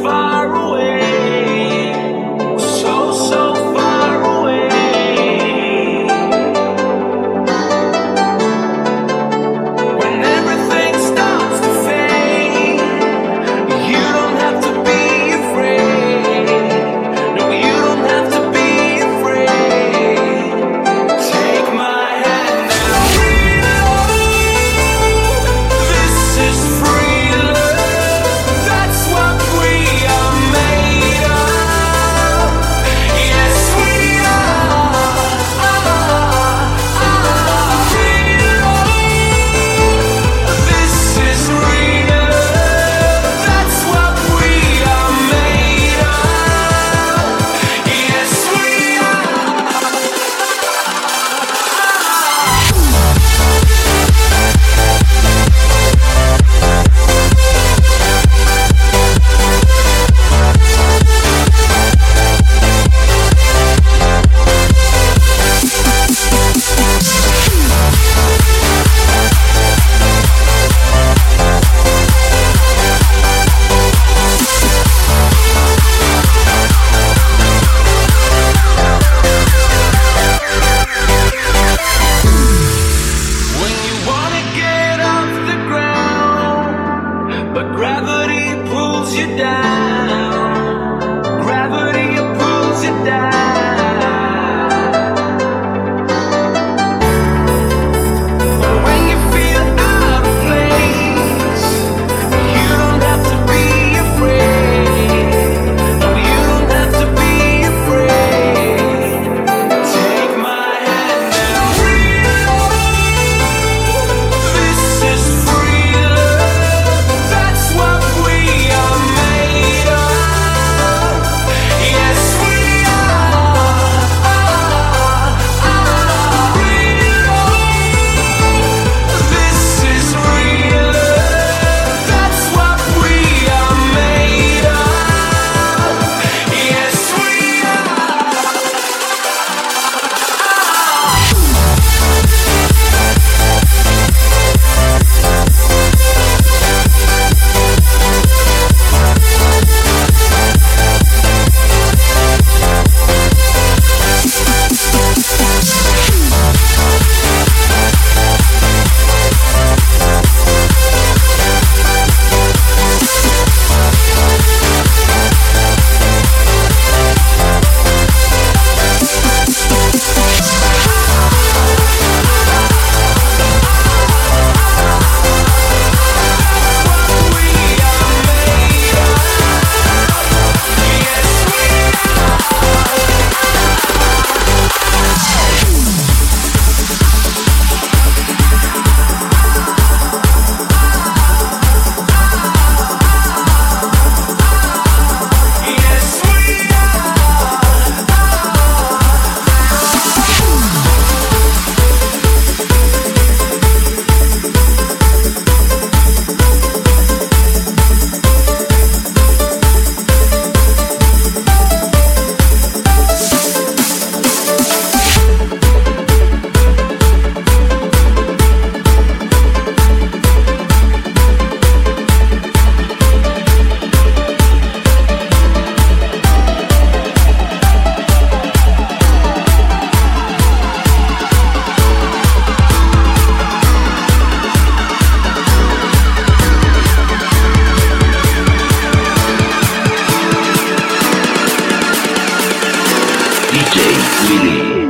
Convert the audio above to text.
far away. DJ Willie.